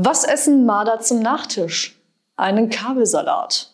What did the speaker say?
Was essen Marder zum Nachtisch? Einen Kabelsalat.